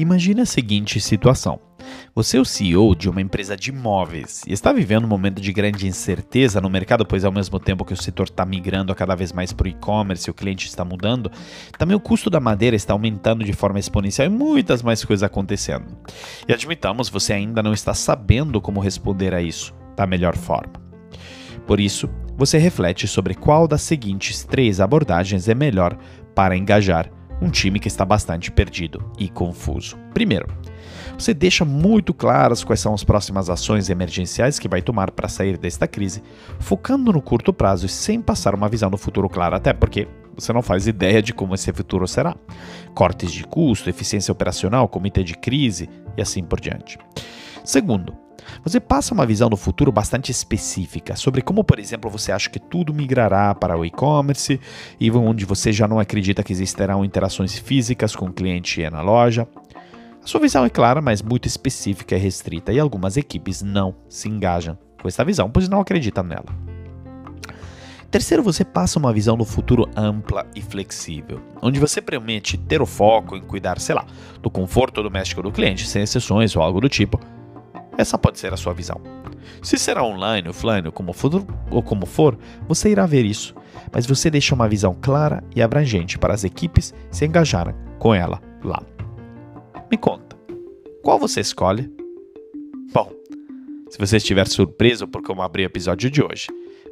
Imagine a seguinte situação. Você é o CEO de uma empresa de imóveis e está vivendo um momento de grande incerteza no mercado, pois ao mesmo tempo que o setor está migrando cada vez mais para o e-commerce o cliente está mudando, também o custo da madeira está aumentando de forma exponencial e muitas mais coisas acontecendo. E admitamos, você ainda não está sabendo como responder a isso da melhor forma. Por isso, você reflete sobre qual das seguintes três abordagens é melhor para engajar um time que está bastante perdido e confuso. Primeiro, você deixa muito claras quais são as próximas ações emergenciais que vai tomar para sair desta crise, focando no curto prazo e sem passar uma visão do futuro clara, até porque você não faz ideia de como esse futuro será. Cortes de custo, eficiência operacional, comitê de crise e assim por diante. Segundo, você passa uma visão do futuro bastante específica sobre como, por exemplo, você acha que tudo migrará para o e-commerce e onde você já não acredita que existirão interações físicas com o cliente na loja. A sua visão é clara, mas muito específica e restrita, e algumas equipes não se engajam com essa visão, pois não acreditam nela. Terceiro, você passa uma visão do futuro ampla e flexível, onde você promete ter o foco em cuidar, sei lá, do conforto doméstico do cliente, sem exceções ou algo do tipo. Essa pode ser a sua visão. Se será online, offline ou como for, ou como for, você irá ver isso, mas você deixa uma visão clara e abrangente para as equipes se engajarem com ela lá. Me conta, qual você escolhe? Bom, se você estiver surpreso por como abri o episódio de hoje,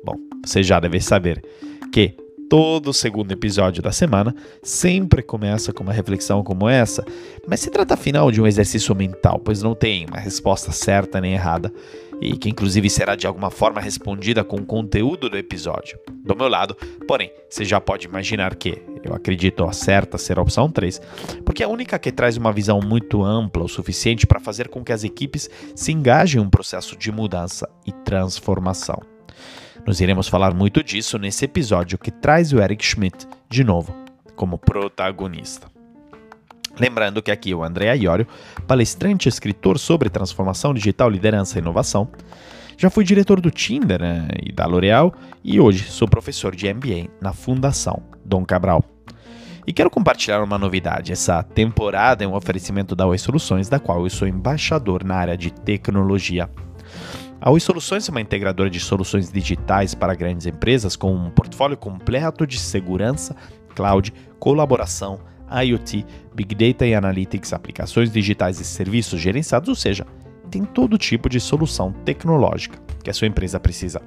bom, você já deve saber que todo segundo episódio da semana sempre começa com uma reflexão como essa, mas se trata afinal de um exercício mental, pois não tem uma resposta certa nem errada e que inclusive será de alguma forma respondida com o conteúdo do episódio. Do meu lado, porém, você já pode imaginar que eu acredito a certa ser a opção 3, porque é a única que traz uma visão muito ampla o suficiente para fazer com que as equipes se engajem em um processo de mudança e transformação. Nós iremos falar muito disso nesse episódio que traz o Eric Schmidt de novo como protagonista. Lembrando que aqui é o André Iorio, palestrante e escritor sobre transformação digital, liderança e inovação. Já fui diretor do Tinder né, e da L'Oréal e hoje sou professor de MBA na Fundação Dom Cabral. E quero compartilhar uma novidade. Essa temporada é um oferecimento da Oi Soluções, da qual eu sou embaixador na área de tecnologia. A Oi Soluções é uma integradora de soluções digitais para grandes empresas com um portfólio completo de segurança, cloud, colaboração, IoT, Big Data e Analytics, aplicações digitais e serviços gerenciados, ou seja, tem todo tipo de solução tecnológica que a sua empresa precisa.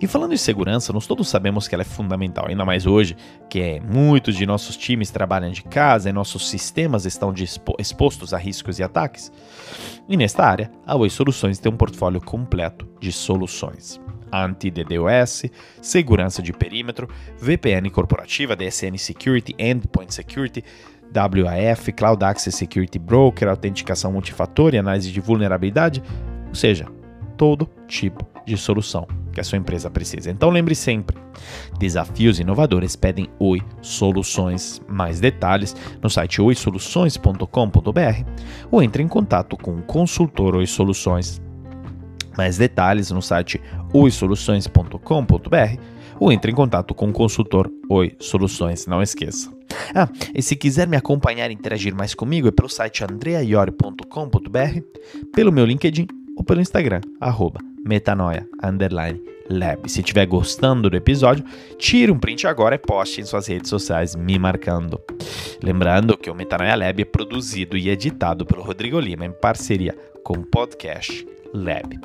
E falando em segurança, nós todos sabemos que ela é fundamental, ainda mais hoje, que é, muitos de nossos times trabalham de casa e nossos sistemas estão expostos a riscos e ataques. E nesta área, a Oi Soluções tem um portfólio completo de soluções anti-DDoS, segurança de perímetro, VPN corporativa, DSN Security, Endpoint Security, WAF, Cloud Access Security Broker, autenticação multifator e análise de vulnerabilidade, ou seja, todo tipo de solução que a sua empresa precisa. Então lembre sempre, desafios inovadores pedem Oi Soluções. Mais detalhes no site oisoluções.com.br ou entre em contato com o consultor Oi Soluções mais detalhes no site oisoluções.com.br ou entre em contato com o consultor Oi Soluções, não esqueça. Ah, e se quiser me acompanhar e interagir mais comigo é pelo site andreaiori.com.br, pelo meu LinkedIn ou pelo Instagram, arroba metanoia, underline, lab. Se estiver gostando do episódio, tire um print agora e poste em suas redes sociais me marcando. Lembrando que o Metanoia Lab é produzido e editado pelo Rodrigo Lima em parceria com o Podcast Lab.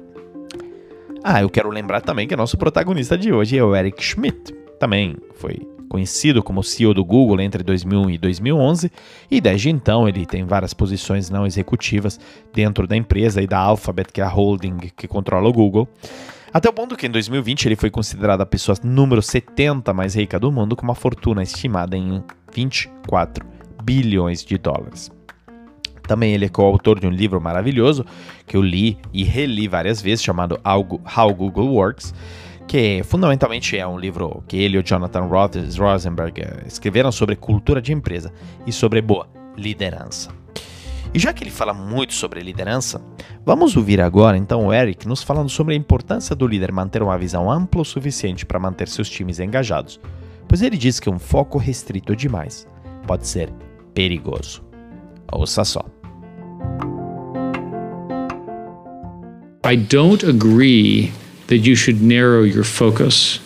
Ah, eu quero lembrar também que nosso protagonista de hoje é o Eric Schmidt. Também foi conhecido como CEO do Google entre 2001 e 2011, e desde então ele tem várias posições não executivas dentro da empresa e da Alphabet, que é a holding que controla o Google. Até o ponto que em 2020 ele foi considerado a pessoa número 70 mais rica do mundo, com uma fortuna estimada em 24 bilhões de dólares. Também ele é coautor de um livro maravilhoso que eu li e reli várias vezes, chamado How Google Works, que fundamentalmente é um livro que ele e o Jonathan Rosenberg eh, escreveram sobre cultura de empresa e sobre boa liderança. E já que ele fala muito sobre liderança, vamos ouvir agora então o Eric nos falando sobre a importância do líder manter uma visão ampla o suficiente para manter seus times engajados, pois ele diz que um foco restrito demais pode ser perigoso. Ouça só. I don't agree that you should narrow your focus.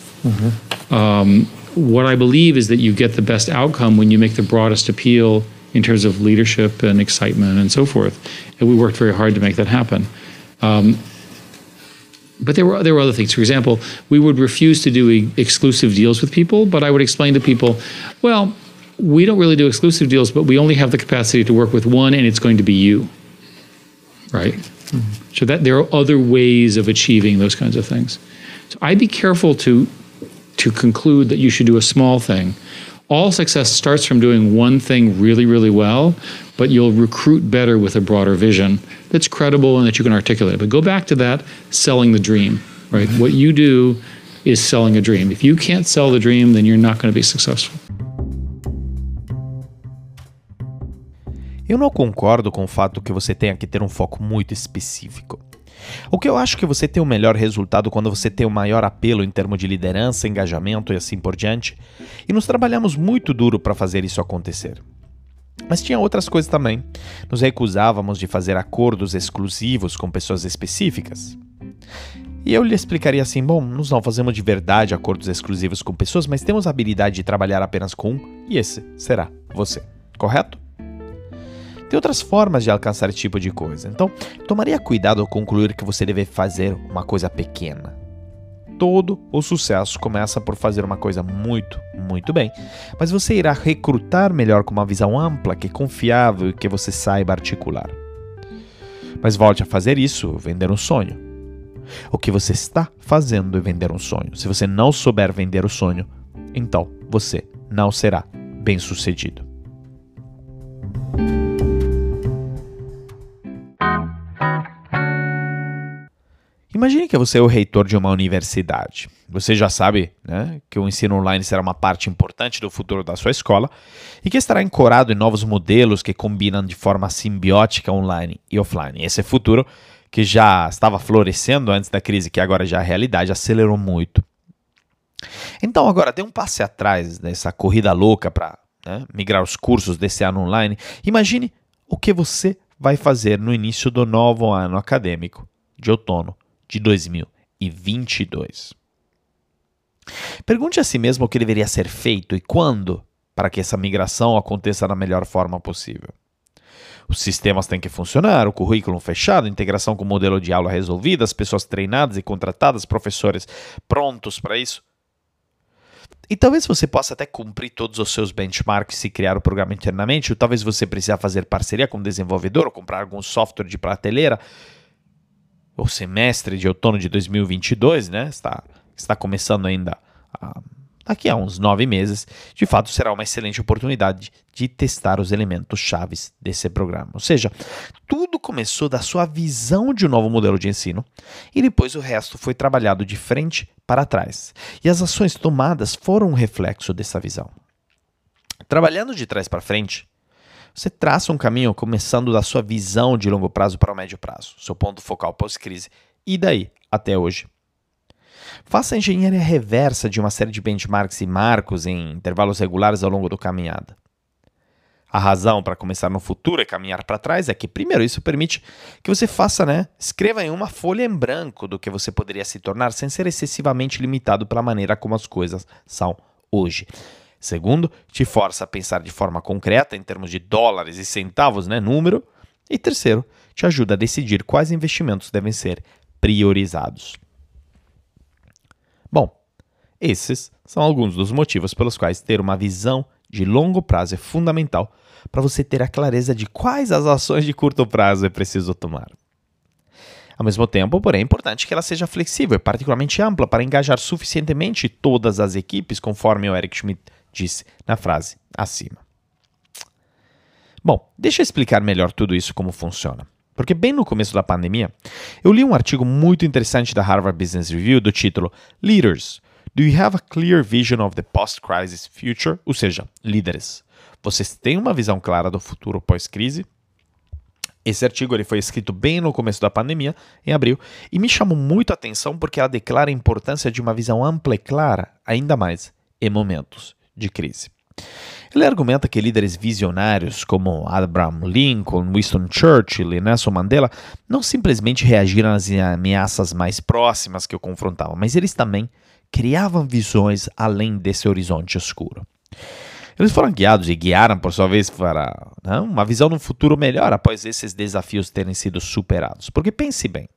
Um, what I believe is that you get the best outcome when you make the broadest appeal in terms of leadership and excitement and so forth. And we worked very hard to make that happen. Um, but there were there were other things. For example, we would refuse to do e- exclusive deals with people, but I would explain to people, well, we don't really do exclusive deals, but we only have the capacity to work with one, and it's going to be you, right? So that there are other ways of achieving those kinds of things. So I'd be careful to to conclude that you should do a small thing. All success starts from doing one thing really, really well, but you'll recruit better with a broader vision that's credible and that you can articulate. But go back to that selling the dream, right? What you do is selling a dream. If you can't sell the dream, then you're not going to be successful. Eu não concordo com o fato que você tenha que ter um foco muito específico. O que eu acho que você tem o melhor resultado quando você tem o maior apelo em termos de liderança, engajamento e assim por diante, e nos trabalhamos muito duro para fazer isso acontecer. Mas tinha outras coisas também. Nos recusávamos de fazer acordos exclusivos com pessoas específicas. E eu lhe explicaria assim: bom, nós não fazemos de verdade acordos exclusivos com pessoas, mas temos a habilidade de trabalhar apenas com um, e esse será você. Correto? Tem outras formas de alcançar esse tipo de coisa. Então, tomaria cuidado ao concluir que você deve fazer uma coisa pequena. Todo o sucesso começa por fazer uma coisa muito, muito bem, mas você irá recrutar melhor com uma visão ampla, que é confiável e que você saiba articular. Mas volte a fazer isso, vender um sonho. O que você está fazendo é vender um sonho. Se você não souber vender o sonho, então você não será bem-sucedido. Imagine que você é o reitor de uma universidade. Você já sabe né, que o ensino online será uma parte importante do futuro da sua escola e que estará ancorado em novos modelos que combinam de forma simbiótica online e offline. Esse futuro, que já estava florescendo antes da crise, que agora já é realidade, acelerou muito. Então, agora, dê um passe atrás nessa corrida louca para né, migrar os cursos desse ano online. Imagine o que você vai fazer no início do novo ano acadêmico de outono de 2022. Pergunte a si mesmo o que deveria ser feito e quando para que essa migração aconteça da melhor forma possível. Os sistemas têm que funcionar, o currículo fechado, integração com o modelo de aula resolvida, as pessoas treinadas e contratadas, professores prontos para isso. E talvez você possa até cumprir todos os seus benchmarks e criar o programa internamente, ou talvez você precise fazer parceria com um desenvolvedor ou comprar algum software de prateleira o semestre de outono de 2022, né? Está, está começando ainda a, daqui a uns nove meses. De fato, será uma excelente oportunidade de testar os elementos chaves desse programa. Ou seja, tudo começou da sua visão de um novo modelo de ensino e depois o resto foi trabalhado de frente para trás. E as ações tomadas foram um reflexo dessa visão. Trabalhando de trás para frente, você traça um caminho começando da sua visão de longo prazo para o médio prazo, seu ponto focal pós-crise, e daí até hoje. Faça a engenharia reversa de uma série de benchmarks e marcos em intervalos regulares ao longo da caminhada. A razão para começar no futuro e caminhar para trás é que, primeiro, isso permite que você faça, né? Escreva em uma folha em branco do que você poderia se tornar sem ser excessivamente limitado pela maneira como as coisas são hoje. Segundo, te força a pensar de forma concreta em termos de dólares e centavos, né, número. E terceiro, te ajuda a decidir quais investimentos devem ser priorizados. Bom, esses são alguns dos motivos pelos quais ter uma visão de longo prazo é fundamental para você ter a clareza de quais as ações de curto prazo é preciso tomar. Ao mesmo tempo, porém, é importante que ela seja flexível e particularmente ampla para engajar suficientemente todas as equipes, conforme o Eric Schmidt disse na frase acima. Bom, deixa eu explicar melhor tudo isso como funciona. Porque bem no começo da pandemia, eu li um artigo muito interessante da Harvard Business Review do título Leaders, do you have a clear vision of the post-crisis future? Ou seja, líderes, vocês têm uma visão clara do futuro pós-crise? Esse artigo ele foi escrito bem no começo da pandemia, em abril, e me chamou muito a atenção porque ela declara a importância de uma visão ampla e clara, ainda mais em momentos de crise. Ele argumenta que líderes visionários como Abraham Lincoln, Winston Churchill e Nelson Mandela não simplesmente reagiram às ameaças mais próximas que o confrontavam, mas eles também criavam visões além desse horizonte escuro. Eles foram guiados e guiaram, por sua vez, para né, uma visão de um futuro melhor após esses desafios terem sido superados. Porque pense bem,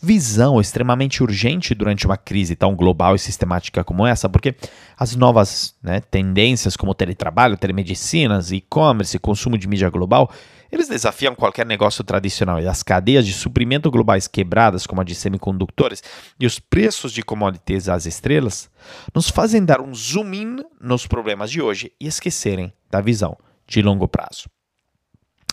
visão extremamente urgente durante uma crise tão global e sistemática como essa, porque as novas né, tendências como teletrabalho, telemedicinas, e-commerce consumo de mídia global, eles desafiam qualquer negócio tradicional e as cadeias de suprimento globais quebradas, como a de semicondutores, e os preços de commodities às estrelas, nos fazem dar um zoom in nos problemas de hoje e esquecerem da visão de longo prazo.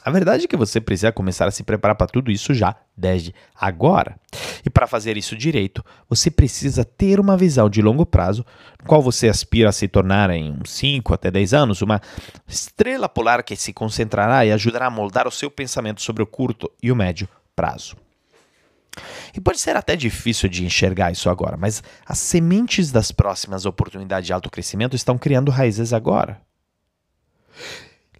A verdade é que você precisa começar a se preparar para tudo isso já desde agora. E para fazer isso direito, você precisa ter uma visão de longo prazo, no qual você aspira a se tornar em uns 5 até 10 anos uma estrela polar que se concentrará e ajudará a moldar o seu pensamento sobre o curto e o médio prazo. E pode ser até difícil de enxergar isso agora, mas as sementes das próximas oportunidades de alto crescimento estão criando raízes agora.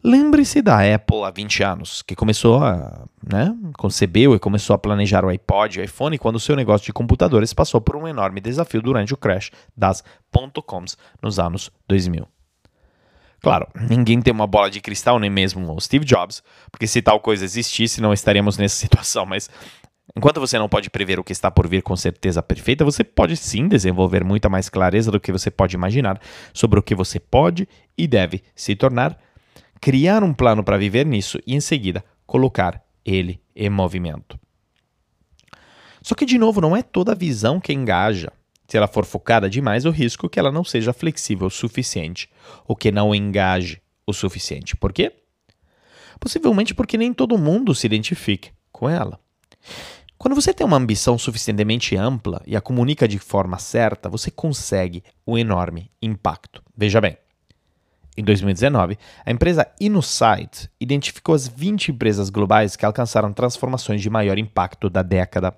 Lembre-se da Apple há 20 anos, que começou a, né, concebeu e começou a planejar o iPod e o iPhone quando o seu negócio de computadores passou por um enorme desafio durante o crash das .coms nos anos 2000. Claro, ninguém tem uma bola de cristal, nem mesmo o Steve Jobs, porque se tal coisa existisse, não estaríamos nessa situação, mas Enquanto você não pode prever o que está por vir com certeza perfeita, você pode sim desenvolver muita mais clareza do que você pode imaginar sobre o que você pode e deve se tornar criar um plano para viver nisso e, em seguida, colocar ele em movimento. Só que, de novo, não é toda a visão que engaja. Se ela for focada demais, o risco é que ela não seja flexível o suficiente, ou que não engaje o suficiente. Por quê? Possivelmente porque nem todo mundo se identifique com ela. Quando você tem uma ambição suficientemente ampla e a comunica de forma certa, você consegue um enorme impacto. Veja bem, em 2019, a empresa InnoSight identificou as 20 empresas globais que alcançaram transformações de maior impacto da década.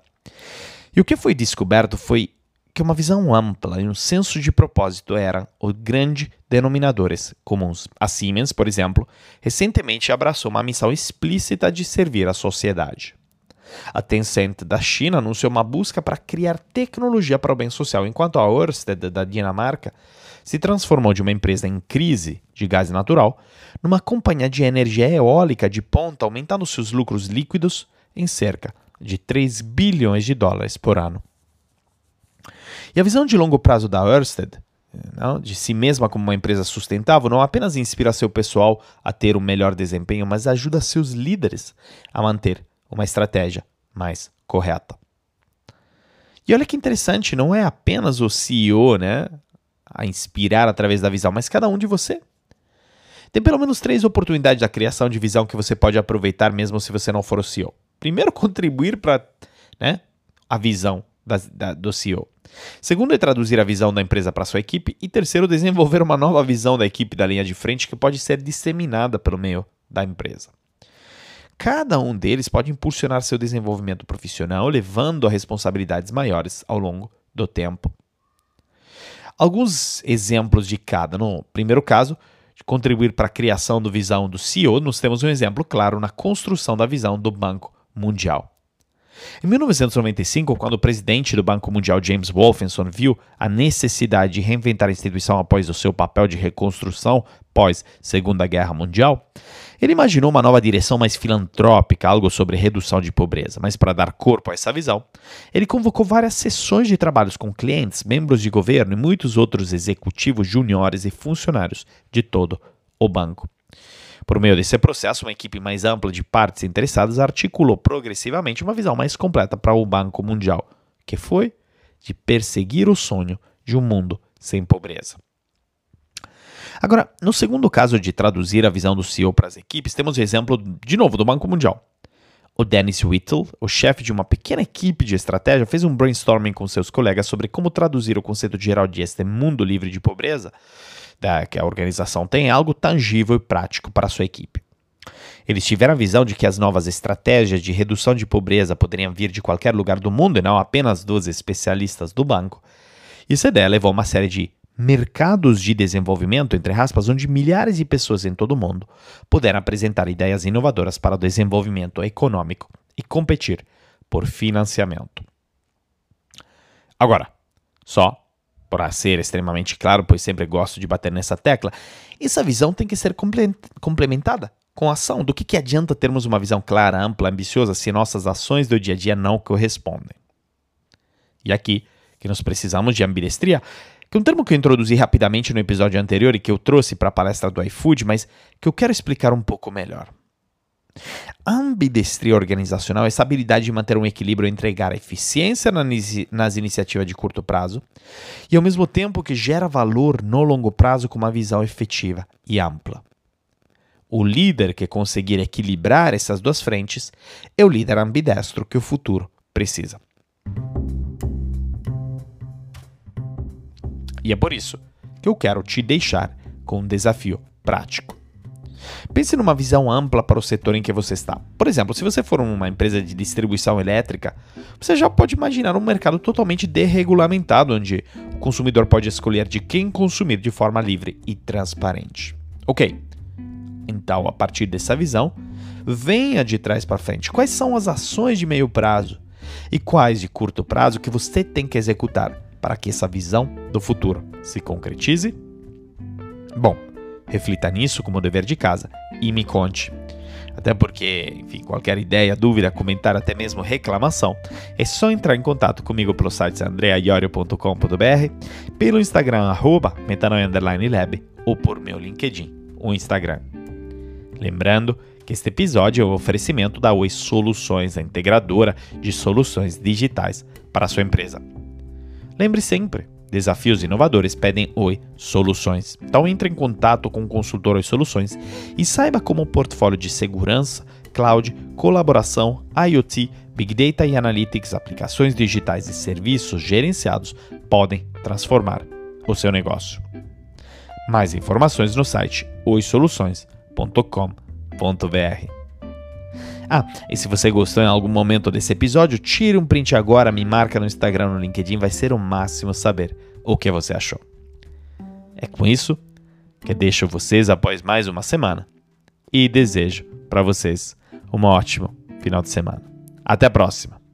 E o que foi descoberto foi que uma visão ampla e um senso de propósito eram os grandes denominadores comuns. A Siemens, por exemplo, recentemente abraçou uma missão explícita de servir a sociedade. A Tencent da China anunciou uma busca para criar tecnologia para o bem social, enquanto a Ørsted da Dinamarca se transformou de uma empresa em crise de gás natural numa companhia de energia eólica de ponta, aumentando seus lucros líquidos em cerca de 3 bilhões de dólares por ano. E a visão de longo prazo da Ørsted, não, de si mesma como uma empresa sustentável, não apenas inspira seu pessoal a ter um melhor desempenho, mas ajuda seus líderes a manter uma estratégia mais correta. E olha que interessante, não é apenas o CEO, né, a inspirar através da visão, mas cada um de você. Tem pelo menos três oportunidades da criação de visão que você pode aproveitar mesmo se você não for o CEO. Primeiro, contribuir para né, a visão da, da, do CEO. Segundo é traduzir a visão da empresa para sua equipe. E terceiro, desenvolver uma nova visão da equipe da linha de frente que pode ser disseminada pelo meio da empresa. Cada um deles pode impulsionar seu desenvolvimento profissional, levando a responsabilidades maiores ao longo do tempo. Alguns exemplos de cada. No primeiro caso, de contribuir para a criação do visão do CEO, nós temos um exemplo claro na construção da visão do Banco Mundial. Em 1995, quando o presidente do Banco Mundial James Wolfenson viu a necessidade de reinventar a instituição após o seu papel de reconstrução pós Segunda Guerra Mundial, ele imaginou uma nova direção mais filantrópica, algo sobre redução de pobreza, mas para dar corpo a essa visão, ele convocou várias sessões de trabalhos com clientes, membros de governo e muitos outros executivos juniores e funcionários de todo o banco. Por meio desse processo, uma equipe mais ampla de partes interessadas articulou progressivamente uma visão mais completa para o Banco Mundial, que foi de perseguir o sonho de um mundo sem pobreza. Agora, no segundo caso de traduzir a visão do CEO para as equipes, temos o exemplo, de novo, do Banco Mundial. O Dennis Whittle, o chefe de uma pequena equipe de estratégia, fez um brainstorming com seus colegas sobre como traduzir o conceito geral de este mundo livre de pobreza da, que a organização tem algo tangível e prático para a sua equipe. Eles tiveram a visão de que as novas estratégias de redução de pobreza poderiam vir de qualquer lugar do mundo e não apenas dos especialistas do banco. Isso ideia levou uma série de mercados de desenvolvimento, entre aspas, onde milhares de pessoas em todo o mundo puderam apresentar ideias inovadoras para o desenvolvimento econômico e competir por financiamento. Agora, só para ser extremamente claro, pois sempre gosto de bater nessa tecla, essa visão tem que ser complementada com ação. Do que, que adianta termos uma visão clara, ampla, ambiciosa se nossas ações do dia a dia não correspondem? E aqui que nós precisamos de ambidestria, que é um termo que eu introduzi rapidamente no episódio anterior e que eu trouxe para a palestra do iFood, mas que eu quero explicar um pouco melhor. A ambidestria organizacional é essa habilidade de manter um equilíbrio entre entregar eficiência nas iniciativas de curto prazo e, ao mesmo tempo, que gera valor no longo prazo com uma visão efetiva e ampla. O líder que conseguir equilibrar essas duas frentes é o líder ambidestro que o futuro precisa. E é por isso que eu quero te deixar com um desafio prático. Pense numa visão ampla para o setor em que você está. Por exemplo, se você for uma empresa de distribuição elétrica, você já pode imaginar um mercado totalmente desregulamentado, onde o consumidor pode escolher de quem consumir de forma livre e transparente. Ok, então a partir dessa visão, venha de trás para frente. Quais são as ações de meio prazo e quais de curto prazo que você tem que executar para que essa visão do futuro se concretize? Bom, reflita nisso como dever de casa e me conte. Até porque, enfim, qualquer ideia, dúvida, comentário, até mesmo reclamação, é só entrar em contato comigo pelo site andreaiorio.com.br, pelo Instagram, arroba ou por meu LinkedIn, o Instagram. Lembrando que este episódio é um oferecimento da Oi Soluções, a integradora de soluções digitais para a sua empresa. Lembre sempre, desafios inovadores pedem Oi Soluções. Então entre em contato com o consultor Oi Soluções e saiba como o portfólio de segurança, cloud, colaboração, IoT, Big Data e Analytics, aplicações digitais e serviços gerenciados podem transformar o seu negócio. Mais informações no site oisoluções.com.br. Ah, e se você gostou em algum momento desse episódio, tire um print agora, me marca no Instagram, no LinkedIn, vai ser o máximo saber o que você achou. É com isso que deixo vocês após mais uma semana e desejo para vocês um ótimo final de semana. Até a próxima!